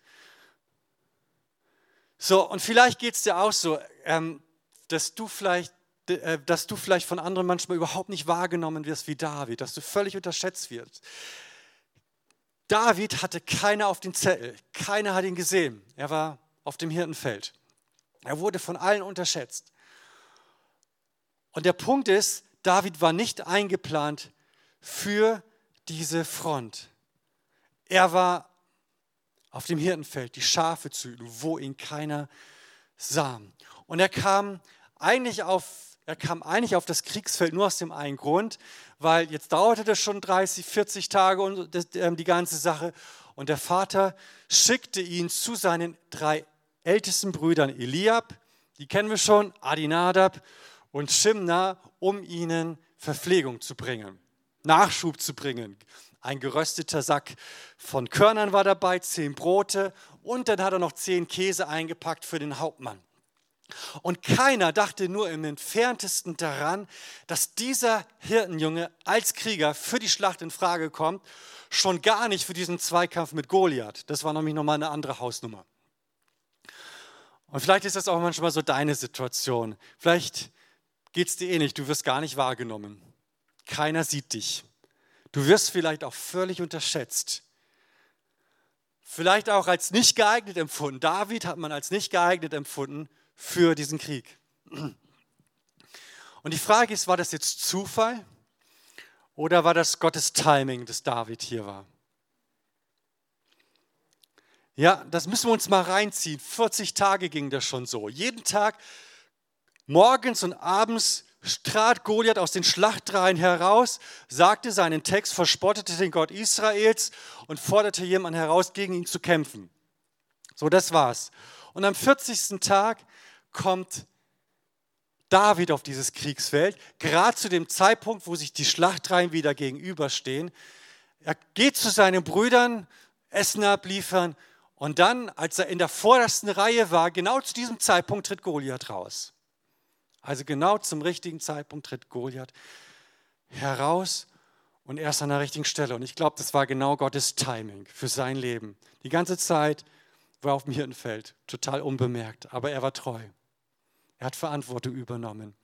So, und vielleicht geht es dir auch so, ähm, dass du vielleicht äh, dass du vielleicht von anderen manchmal überhaupt nicht wahrgenommen wirst wie David, dass du völlig unterschätzt wirst. David hatte keiner auf dem Zettel, keiner hat ihn gesehen. Er war auf dem Hirtenfeld. Er wurde von allen unterschätzt. Und der Punkt ist, David war nicht eingeplant für diese Front. Er war auf dem Hirtenfeld, die Schafe zu üben, wo ihn keiner sah. Und er kam eigentlich auf, er kam eigentlich auf das Kriegsfeld nur aus dem einen Grund, weil jetzt dauerte das schon 30, 40 Tage und das, äh, die ganze Sache. Und der Vater schickte ihn zu seinen drei ältesten Brüdern Eliab, die kennen wir schon, Adinadab und Shimna, um ihnen Verpflegung zu bringen, Nachschub zu bringen, ein gerösteter Sack von Körnern war dabei, zehn Brote und dann hat er noch zehn Käse eingepackt für den Hauptmann. Und keiner dachte nur im entferntesten daran, dass dieser Hirtenjunge als Krieger für die Schlacht in Frage kommt, schon gar nicht für diesen Zweikampf mit Goliath. Das war nämlich nochmal eine andere Hausnummer. Und vielleicht ist das auch manchmal so deine Situation. Vielleicht geht es dir ähnlich, du wirst gar nicht wahrgenommen. Keiner sieht dich. Du wirst vielleicht auch völlig unterschätzt. Vielleicht auch als nicht geeignet empfunden. David hat man als nicht geeignet empfunden für diesen Krieg. Und die Frage ist, war das jetzt Zufall oder war das Gottes Timing, dass David hier war? Ja, das müssen wir uns mal reinziehen. 40 Tage ging das schon so. Jeden Tag, morgens und abends trat Goliath aus den Schlachtreihen heraus, sagte seinen Text, verspottete den Gott Israels und forderte jemanden heraus, gegen ihn zu kämpfen. So, das war's. Und am 40. Tag kommt David auf dieses Kriegsfeld, gerade zu dem Zeitpunkt, wo sich die Schlachtreihen wieder gegenüberstehen. Er geht zu seinen Brüdern, Essen abliefern und dann, als er in der vordersten Reihe war, genau zu diesem Zeitpunkt tritt Goliath raus. Also genau zum richtigen Zeitpunkt tritt Goliath heraus und er ist an der richtigen Stelle. Und ich glaube, das war genau Gottes Timing für sein Leben. Die ganze Zeit war auf dem Hirtenfeld, total unbemerkt, aber er war treu. Er hat Verantwortung übernommen.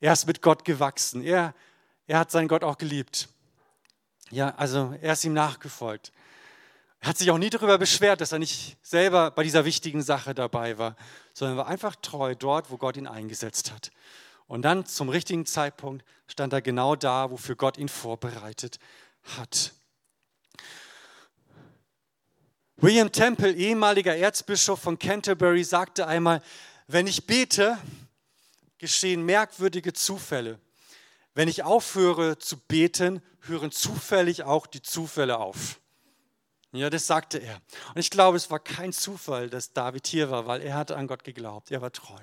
Er ist mit Gott gewachsen. Er, er hat seinen Gott auch geliebt. Ja, also er ist ihm nachgefolgt. Er hat sich auch nie darüber beschwert, dass er nicht selber bei dieser wichtigen Sache dabei war, sondern war einfach treu dort, wo Gott ihn eingesetzt hat. Und dann zum richtigen Zeitpunkt stand er genau da, wofür Gott ihn vorbereitet hat. William Temple, ehemaliger Erzbischof von Canterbury, sagte einmal, wenn ich bete, geschehen merkwürdige Zufälle. Wenn ich aufhöre zu beten, hören zufällig auch die Zufälle auf. Ja, das sagte er. Und ich glaube, es war kein Zufall, dass David hier war, weil er hatte an Gott geglaubt. Er war treu.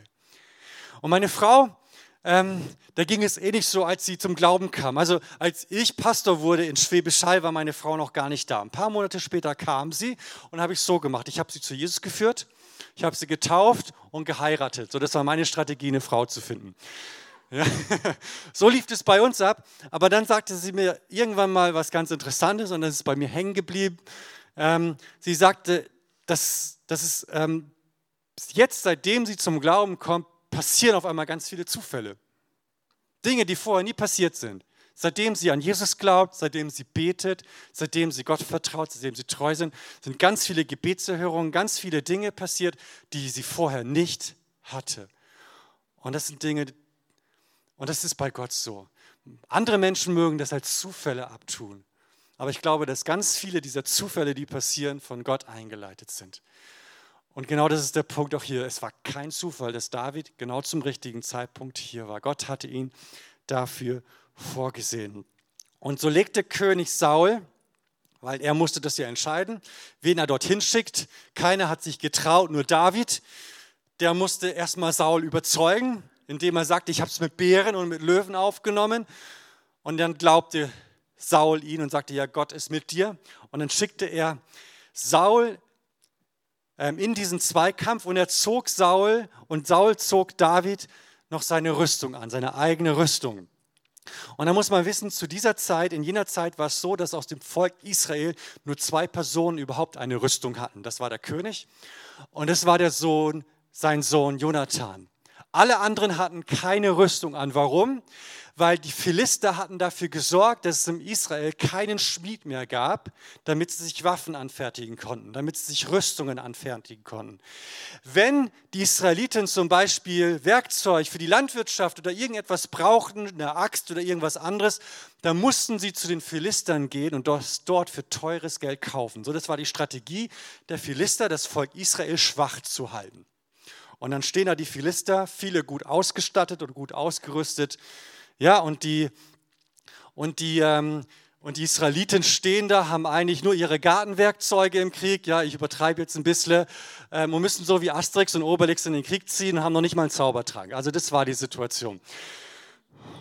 Und meine Frau, ähm, da ging es eh nicht so, als sie zum Glauben kam. Also als ich Pastor wurde in Schwäbisch Hall, war meine Frau noch gar nicht da. Ein paar Monate später kam sie und habe ich so gemacht. Ich habe sie zu Jesus geführt, ich habe sie getauft und geheiratet. So, das war meine Strategie, eine Frau zu finden. Ja. (laughs) So lief es bei uns ab. Aber dann sagte sie mir irgendwann mal was ganz Interessantes und das ist bei mir hängen geblieben. Ähm, sie sagte, dass, dass es ähm, jetzt, seitdem sie zum Glauben kommt, passieren auf einmal ganz viele Zufälle. Dinge, die vorher nie passiert sind. Seitdem sie an Jesus glaubt, seitdem sie betet, seitdem sie Gott vertraut, seitdem sie treu sind, sind ganz viele Gebetserhörungen, ganz viele Dinge passiert, die sie vorher nicht hatte. Und das sind Dinge, und das ist bei Gott so. Andere Menschen mögen das als Zufälle abtun. Aber ich glaube, dass ganz viele dieser Zufälle, die passieren, von Gott eingeleitet sind. Und genau das ist der Punkt auch hier. Es war kein Zufall, dass David genau zum richtigen Zeitpunkt hier war. Gott hatte ihn dafür vorgesehen. Und so legte König Saul, weil er musste das ja entscheiden, wen er dorthin schickt. Keiner hat sich getraut, nur David. Der musste erstmal Saul überzeugen, indem er sagte, ich habe es mit Bären und mit Löwen aufgenommen. Und dann glaubte Saul ihn und sagte, ja, Gott ist mit dir. Und dann schickte er Saul in diesen Zweikampf und er zog Saul und Saul zog David noch seine Rüstung an, seine eigene Rüstung. Und da muss man wissen, zu dieser Zeit, in jener Zeit war es so, dass aus dem Volk Israel nur zwei Personen überhaupt eine Rüstung hatten. Das war der König und das war der Sohn, sein Sohn Jonathan. Alle anderen hatten keine Rüstung an. Warum? Weil die Philister hatten dafür gesorgt, dass es im Israel keinen Schmied mehr gab, damit sie sich Waffen anfertigen konnten, damit sie sich Rüstungen anfertigen konnten. Wenn die Israeliten zum Beispiel Werkzeug für die Landwirtschaft oder irgendetwas brauchten, eine Axt oder irgendwas anderes, dann mussten sie zu den Philistern gehen und das dort für teures Geld kaufen. So, das war die Strategie der Philister, das Volk Israel schwach zu halten. Und dann stehen da die Philister, viele gut ausgestattet und gut ausgerüstet, ja, und die, und die, ähm, und die Israeliten stehen da, haben eigentlich nur ihre Gartenwerkzeuge im Krieg. Ja, ich übertreibe jetzt ein bisschen. Ähm, und müssen so wie Asterix und Obelix in den Krieg ziehen und haben noch nicht mal einen Zaubertrank. Also das war die Situation.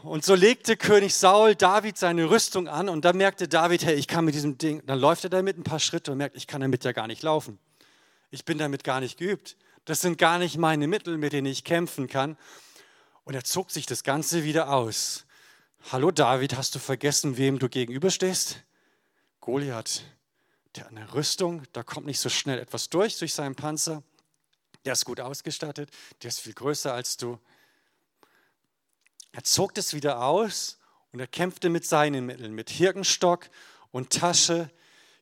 Und so legte König Saul David seine Rüstung an und dann merkte David, hey, ich kann mit diesem Ding, dann läuft er damit ein paar Schritte und merkt, ich kann damit ja gar nicht laufen. Ich bin damit gar nicht geübt. Das sind gar nicht meine Mittel, mit denen ich kämpfen kann. Und er zog sich das Ganze wieder aus. Hallo David, hast du vergessen, wem du gegenüberstehst? Goliath. Der hat eine Rüstung, da kommt nicht so schnell etwas durch, durch seinen Panzer. Der ist gut ausgestattet, der ist viel größer als du. Er zog das wieder aus und er kämpfte mit seinen Mitteln, mit Hirkenstock und Tasche,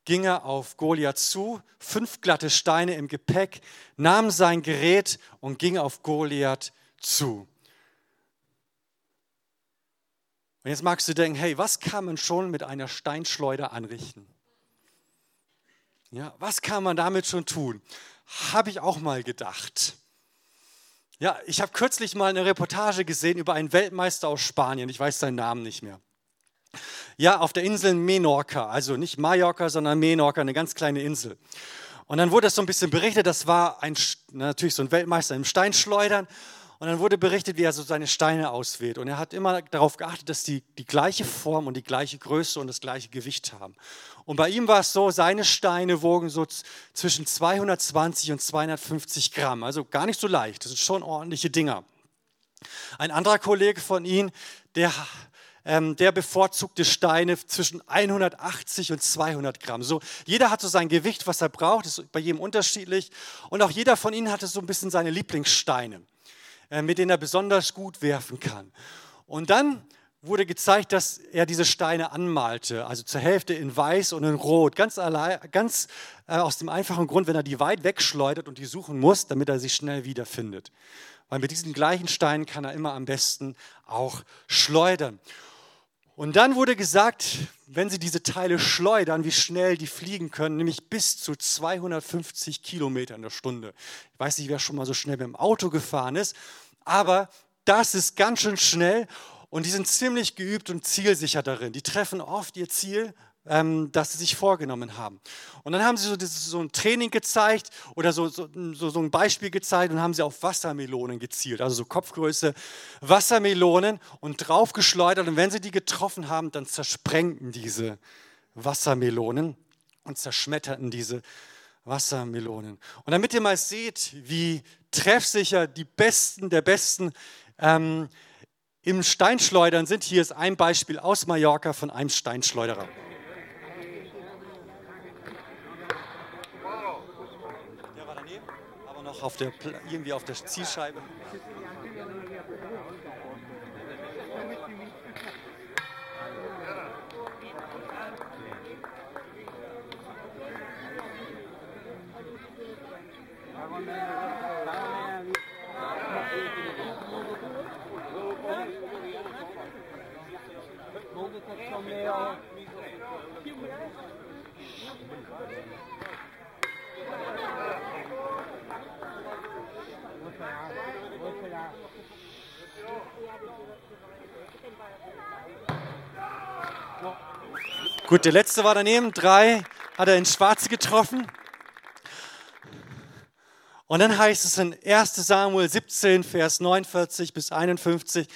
ging er auf Goliath zu, fünf glatte Steine im Gepäck, nahm sein Gerät und ging auf Goliath zu. Und jetzt magst du denken, hey, was kann man schon mit einer Steinschleuder anrichten? Ja, was kann man damit schon tun? Habe ich auch mal gedacht. Ja, ich habe kürzlich mal eine Reportage gesehen über einen Weltmeister aus Spanien. Ich weiß seinen Namen nicht mehr. Ja, auf der Insel Menorca, also nicht Mallorca, sondern Menorca, eine ganz kleine Insel. Und dann wurde es so ein bisschen berichtet, das war ein, natürlich so ein Weltmeister im Steinschleudern. Und dann wurde berichtet, wie er so seine Steine auswählt. Und er hat immer darauf geachtet, dass die die gleiche Form und die gleiche Größe und das gleiche Gewicht haben. Und bei ihm war es so, seine Steine wogen so zwischen 220 und 250 Gramm. Also gar nicht so leicht. Das sind schon ordentliche Dinger. Ein anderer Kollege von ihm, der ähm, der bevorzugte Steine zwischen 180 und 200 Gramm. So, jeder hat so sein Gewicht, was er braucht, ist bei jedem unterschiedlich. Und auch jeder von ihnen hatte so ein bisschen seine Lieblingssteine. Äh, mit denen er besonders gut werfen kann. Und dann wurde gezeigt, dass er diese Steine anmalte, also zur Hälfte in weiß und in rot, ganz, allein, ganz äh, aus dem einfachen Grund, wenn er die weit wegschleudert und die suchen muss, damit er sie schnell wiederfindet. Weil mit diesen gleichen Steinen kann er immer am besten auch schleudern. Und dann wurde gesagt, wenn sie diese Teile schleudern, wie schnell die fliegen können, nämlich bis zu 250 Kilometer in der Stunde. Ich weiß nicht, wer schon mal so schnell mit dem Auto gefahren ist, aber das ist ganz schön schnell und die sind ziemlich geübt und zielsicher darin. Die treffen oft ihr Ziel ähm, das sie sich vorgenommen haben. Und dann haben sie so, so ein Training gezeigt oder so, so, so, ein Beispiel gezeigt und haben sie auf Wassermelonen gezielt, also so Kopfgröße Wassermelonen und draufgeschleudert. Und wenn sie die getroffen haben, dann zersprengten diese Wassermelonen und zerschmetterten diese Wassermelonen. Und damit ihr mal seht, wie treffsicher die Besten der Besten ähm, im Steinschleudern sind, hier ist ein Beispiel aus Mallorca von einem Steinschleuderer. Auch noch auf der, irgendwie auf der Zielscheibe. Gut, der letzte war daneben. Drei hat er ins Schwarze getroffen. Und dann heißt es in 1 Samuel 17, Vers 49 bis 51,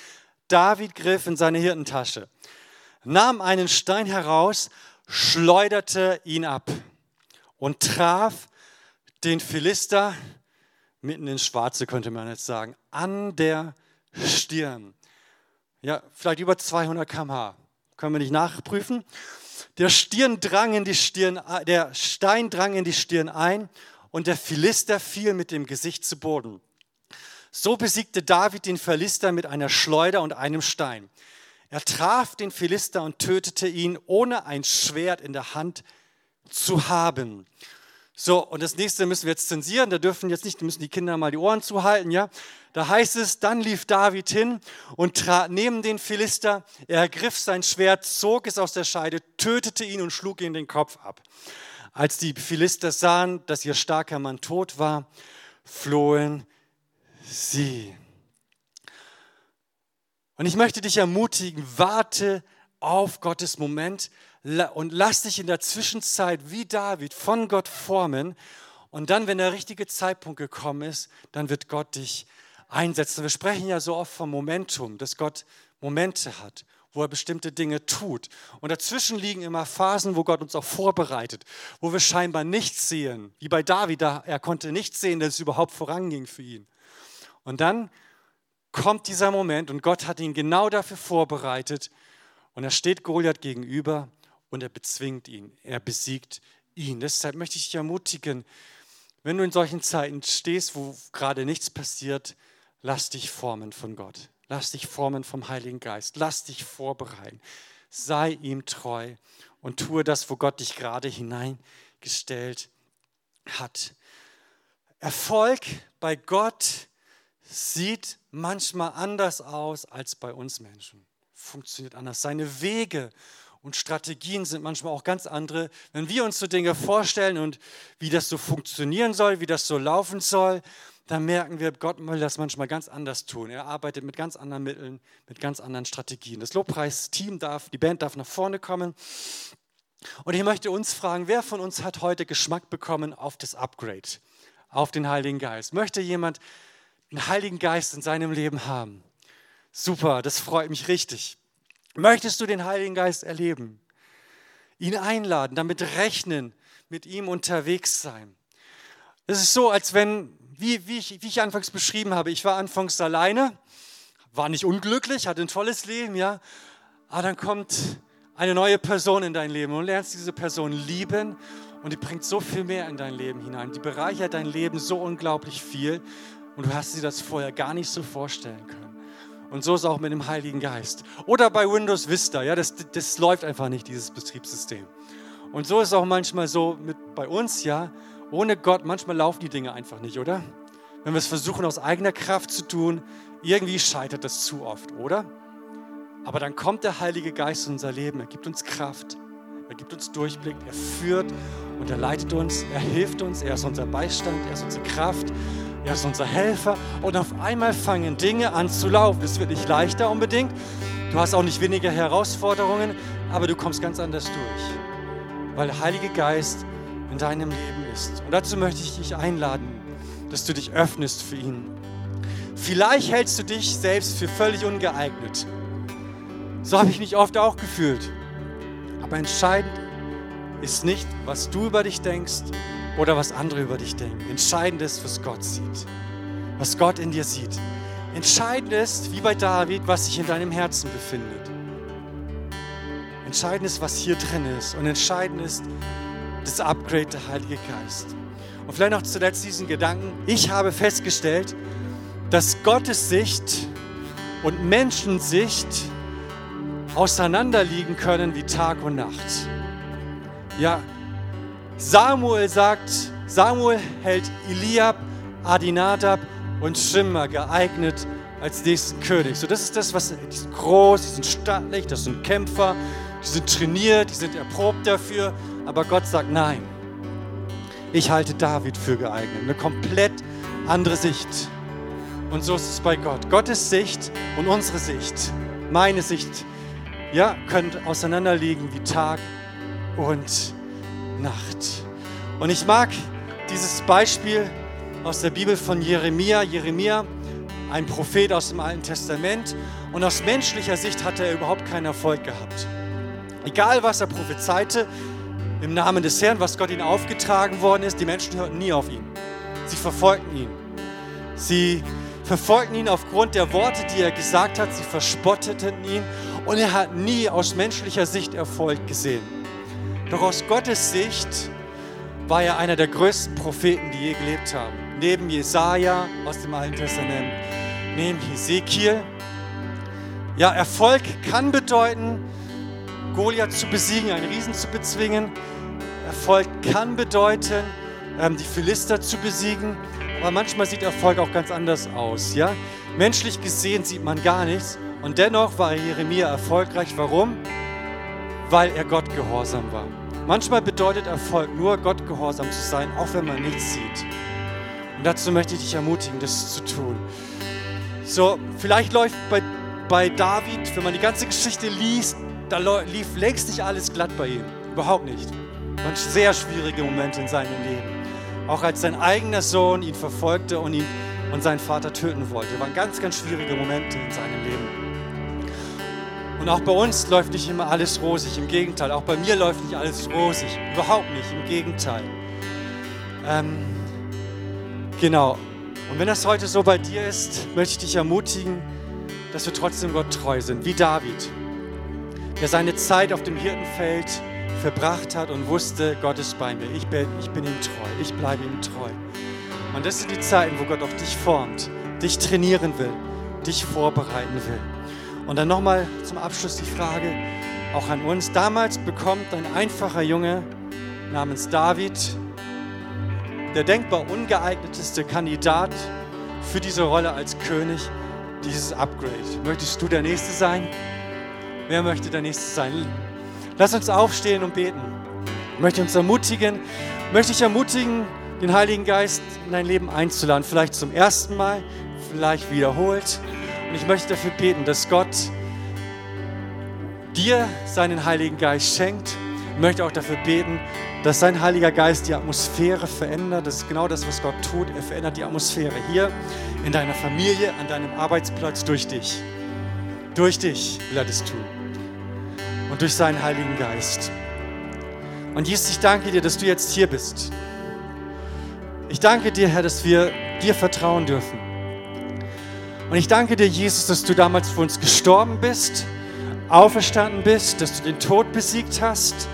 David griff in seine Hirtentasche, nahm einen Stein heraus, schleuderte ihn ab und traf den Philister mitten ins Schwarze, könnte man jetzt sagen, an der Stirn. Ja, vielleicht über 200 km/h. Können wir nicht nachprüfen. Der, Stirn drang in die Stirn, der Stein drang in die Stirn ein und der Philister fiel mit dem Gesicht zu Boden. So besiegte David den Philister mit einer Schleuder und einem Stein. Er traf den Philister und tötete ihn, ohne ein Schwert in der Hand zu haben. So, und das nächste müssen wir jetzt zensieren. Da dürfen jetzt nicht, müssen die Kinder mal die Ohren zuhalten, ja. Da heißt es, dann lief David hin und trat neben den Philister. Er ergriff sein Schwert, zog es aus der Scheide, tötete ihn und schlug ihn den Kopf ab. Als die Philister sahen, dass ihr starker Mann tot war, flohen sie. Und ich möchte dich ermutigen, warte auf Gottes Moment und lass dich in der Zwischenzeit wie David von Gott formen. Und dann, wenn der richtige Zeitpunkt gekommen ist, dann wird Gott dich einsetzen. Wir sprechen ja so oft vom Momentum, dass Gott Momente hat, wo er bestimmte Dinge tut. Und dazwischen liegen immer Phasen, wo Gott uns auch vorbereitet, wo wir scheinbar nichts sehen. Wie bei David, er konnte nicht sehen, dass es überhaupt voranging für ihn. Und dann kommt dieser Moment und Gott hat ihn genau dafür vorbereitet. Und er steht Goliath gegenüber und er bezwingt ihn, er besiegt ihn. Deshalb möchte ich dich ermutigen, wenn du in solchen Zeiten stehst, wo gerade nichts passiert, lass dich formen von Gott. Lass dich formen vom Heiligen Geist. Lass dich vorbereiten. Sei ihm treu und tue das, wo Gott dich gerade hineingestellt hat. Erfolg bei Gott sieht manchmal anders aus als bei uns Menschen. Funktioniert anders. Seine Wege und Strategien sind manchmal auch ganz andere. Wenn wir uns so Dinge vorstellen und wie das so funktionieren soll, wie das so laufen soll, dann merken wir, Gott will das manchmal ganz anders tun. Er arbeitet mit ganz anderen Mitteln, mit ganz anderen Strategien. Das Lobpreisteam darf, die Band darf nach vorne kommen. Und ich möchte uns fragen, wer von uns hat heute Geschmack bekommen auf das Upgrade, auf den Heiligen Geist? Möchte jemand den Heiligen Geist in seinem Leben haben? Super, das freut mich richtig. Möchtest du den Heiligen Geist erleben? Ihn einladen, damit rechnen, mit ihm unterwegs sein. Es ist so, als wenn, wie, wie, ich, wie ich anfangs beschrieben habe, ich war anfangs alleine, war nicht unglücklich, hatte ein tolles Leben, ja, aber dann kommt eine neue Person in dein Leben und lernst diese Person lieben und die bringt so viel mehr in dein Leben hinein. Die bereichert dein Leben so unglaublich viel und du hast dir das vorher gar nicht so vorstellen können. Und so ist es auch mit dem Heiligen Geist. Oder bei Windows Vista, ja, das, das läuft einfach nicht, dieses Betriebssystem. Und so ist es auch manchmal so mit bei uns, ja, ohne Gott, manchmal laufen die Dinge einfach nicht, oder? Wenn wir es versuchen aus eigener Kraft zu tun, irgendwie scheitert das zu oft, oder? Aber dann kommt der Heilige Geist in unser Leben, er gibt uns Kraft, er gibt uns Durchblick, er führt und er leitet uns, er hilft uns, er ist unser Beistand, er ist unsere Kraft er ist unser Helfer und auf einmal fangen Dinge an zu laufen. Es wird nicht leichter unbedingt. Du hast auch nicht weniger Herausforderungen, aber du kommst ganz anders durch, weil der Heilige Geist in deinem Leben ist. Und dazu möchte ich dich einladen, dass du dich öffnest für ihn. Vielleicht hältst du dich selbst für völlig ungeeignet. So habe ich mich oft auch gefühlt. Aber entscheidend ist nicht, was du über dich denkst, oder was andere über dich denken. Entscheidend ist, was Gott sieht, was Gott in dir sieht. Entscheidend ist, wie bei David, was sich in deinem Herzen befindet. Entscheidend ist, was hier drin ist. Und entscheidend ist das Upgrade der Heilige Geist. Und vielleicht noch zuletzt diesen Gedanken. Ich habe festgestellt, dass Gottes Sicht und Menschensicht auseinanderliegen können wie Tag und Nacht. Ja, Samuel sagt, Samuel hält Eliab, Adinadab und Schimmer geeignet als nächsten König. So, das ist das, was die sind groß, die sind stattlich, das sind Kämpfer, die sind trainiert, die sind erprobt dafür. Aber Gott sagt nein. Ich halte David für geeignet. Eine komplett andere Sicht. Und so ist es bei Gott. Gottes Sicht und unsere Sicht, meine Sicht, ja, können auseinanderliegen wie Tag und Nacht. Und ich mag dieses Beispiel aus der Bibel von Jeremia. Jeremia, ein Prophet aus dem Alten Testament. Und aus menschlicher Sicht hatte er überhaupt keinen Erfolg gehabt. Egal, was er prophezeite, im Namen des Herrn, was Gott ihm aufgetragen worden ist, die Menschen hörten nie auf ihn. Sie verfolgten ihn. Sie verfolgten ihn aufgrund der Worte, die er gesagt hat. Sie verspotteten ihn und er hat nie aus menschlicher Sicht Erfolg gesehen. Doch aus Gottes Sicht war er einer der größten Propheten, die je gelebt haben. Neben Jesaja aus dem Alten Testament, neben Hesekiel. Ja, Erfolg kann bedeuten, Goliath zu besiegen, einen Riesen zu bezwingen. Erfolg kann bedeuten, ähm, die Philister zu besiegen. Aber manchmal sieht Erfolg auch ganz anders aus. Ja? Menschlich gesehen sieht man gar nichts. Und dennoch war Jeremia erfolgreich. Warum? Weil er Gott gehorsam war. Manchmal bedeutet Erfolg nur, Gott gehorsam zu sein, auch wenn man nichts sieht. Und dazu möchte ich dich ermutigen, das zu tun. So, vielleicht läuft bei, bei David, wenn man die ganze Geschichte liest, da lief längst nicht alles glatt bei ihm. Überhaupt nicht. Es waren sehr schwierige Momente in seinem Leben. Auch als sein eigener Sohn ihn verfolgte und ihn und seinen Vater töten wollte. Waren ganz, ganz schwierige Momente in seinem Leben. Und auch bei uns läuft nicht immer alles rosig. Im Gegenteil, auch bei mir läuft nicht alles rosig. Überhaupt nicht, im Gegenteil. Ähm, genau. Und wenn das heute so bei dir ist, möchte ich dich ermutigen, dass wir trotzdem Gott treu sind, wie David, der seine Zeit auf dem Hirtenfeld verbracht hat und wusste, Gott ist bei mir. Ich bin, ich bin ihm treu. Ich bleibe ihm treu. Und das sind die Zeiten, wo Gott auch dich formt, dich trainieren will, dich vorbereiten will. Und dann nochmal zum Abschluss die Frage auch an uns. Damals bekommt ein einfacher Junge namens David, der denkbar ungeeigneteste Kandidat für diese Rolle als König, dieses Upgrade. Möchtest du der Nächste sein? Wer möchte der Nächste sein? Lass uns aufstehen und beten. Ich möchte uns ermutigen, möchte ich ermutigen, den Heiligen Geist in dein Leben einzuladen. Vielleicht zum ersten Mal, vielleicht wiederholt. Und ich möchte dafür beten, dass Gott dir seinen Heiligen Geist schenkt. Ich möchte auch dafür beten, dass sein Heiliger Geist die Atmosphäre verändert. Das ist genau das, was Gott tut. Er verändert die Atmosphäre hier, in deiner Familie, an deinem Arbeitsplatz, durch dich. Durch dich will er das tun und durch seinen Heiligen Geist. Und Jesus, ich danke dir, dass du jetzt hier bist. Ich danke dir, Herr, dass wir dir vertrauen dürfen. Und ich danke dir, Jesus, dass du damals für uns gestorben bist, auferstanden bist, dass du den Tod besiegt hast.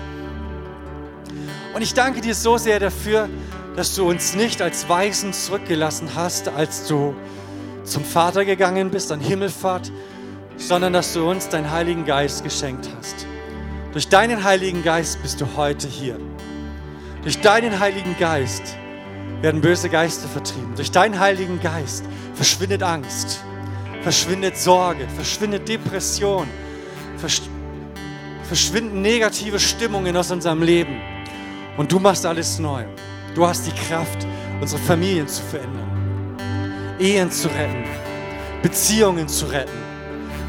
Und ich danke dir so sehr dafür, dass du uns nicht als Weisen zurückgelassen hast, als du zum Vater gegangen bist an Himmelfahrt, sondern dass du uns deinen Heiligen Geist geschenkt hast. Durch deinen Heiligen Geist bist du heute hier. Durch deinen Heiligen Geist werden böse Geister vertrieben. Durch deinen Heiligen Geist verschwindet Angst, verschwindet Sorge, verschwindet Depression, versch verschwinden negative Stimmungen aus unserem Leben. Und du machst alles neu. Du hast die Kraft, unsere Familien zu verändern, Ehen zu retten, Beziehungen zu retten.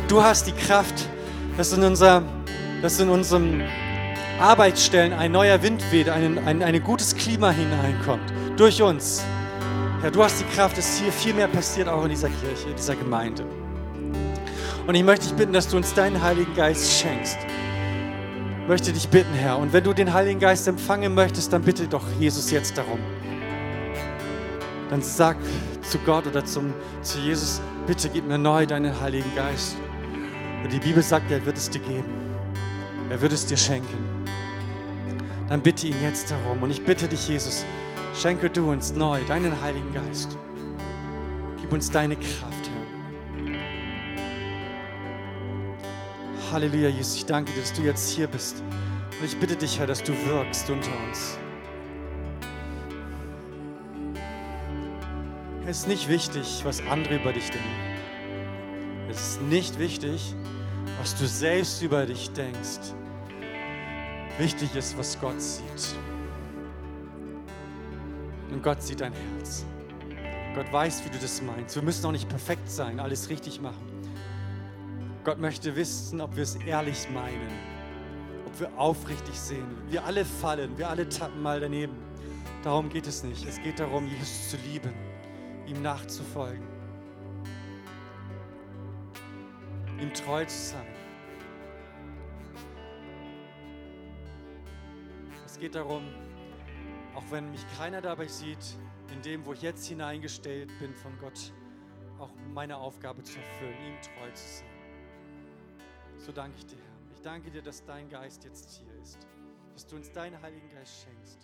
Du hast die Kraft, dass in unser dass in unseren Arbeitsstellen ein neuer Wind weht, ein, ein, ein gutes Klima hineinkommt. Durch uns. Herr, du hast die Kraft, dass hier viel mehr passiert, auch in dieser Kirche, in dieser Gemeinde. Und ich möchte dich bitten, dass du uns deinen Heiligen Geist schenkst. Ich möchte dich bitten, Herr. Und wenn du den Heiligen Geist empfangen möchtest, dann bitte doch Jesus jetzt darum. Dann sag zu Gott oder zum, zu Jesus, bitte gib mir neu deinen Heiligen Geist. Und die Bibel sagt, er wird es dir geben. Er wird es dir schenken. Dann bitte ihn jetzt darum. Und ich bitte dich, Jesus, Schenke du uns neu deinen Heiligen Geist. Gib uns deine Kraft, Herr. Halleluja, Jesus, ich danke dir, dass du jetzt hier bist. Und ich bitte dich, Herr, dass du wirkst unter uns. Es ist nicht wichtig, was andere über dich denken. Es ist nicht wichtig, was du selbst über dich denkst. Wichtig ist, was Gott sieht. Und Gott sieht dein Herz. Gott weiß, wie du das meinst. Wir müssen auch nicht perfekt sein, alles richtig machen. Gott möchte wissen, ob wir es ehrlich meinen, ob wir aufrichtig sehen. Wir alle fallen, wir alle tappen mal daneben. Darum geht es nicht. Es geht darum, Jesus zu lieben, ihm nachzufolgen, ihm treu zu sein. Es geht darum, auch wenn mich keiner dabei sieht, in dem, wo ich jetzt hineingestellt bin von Gott, auch meine Aufgabe zu erfüllen, ihm treu zu sein. So danke ich dir, Herr. Ich danke dir, dass dein Geist jetzt hier ist, dass du uns deinen Heiligen Geist schenkst.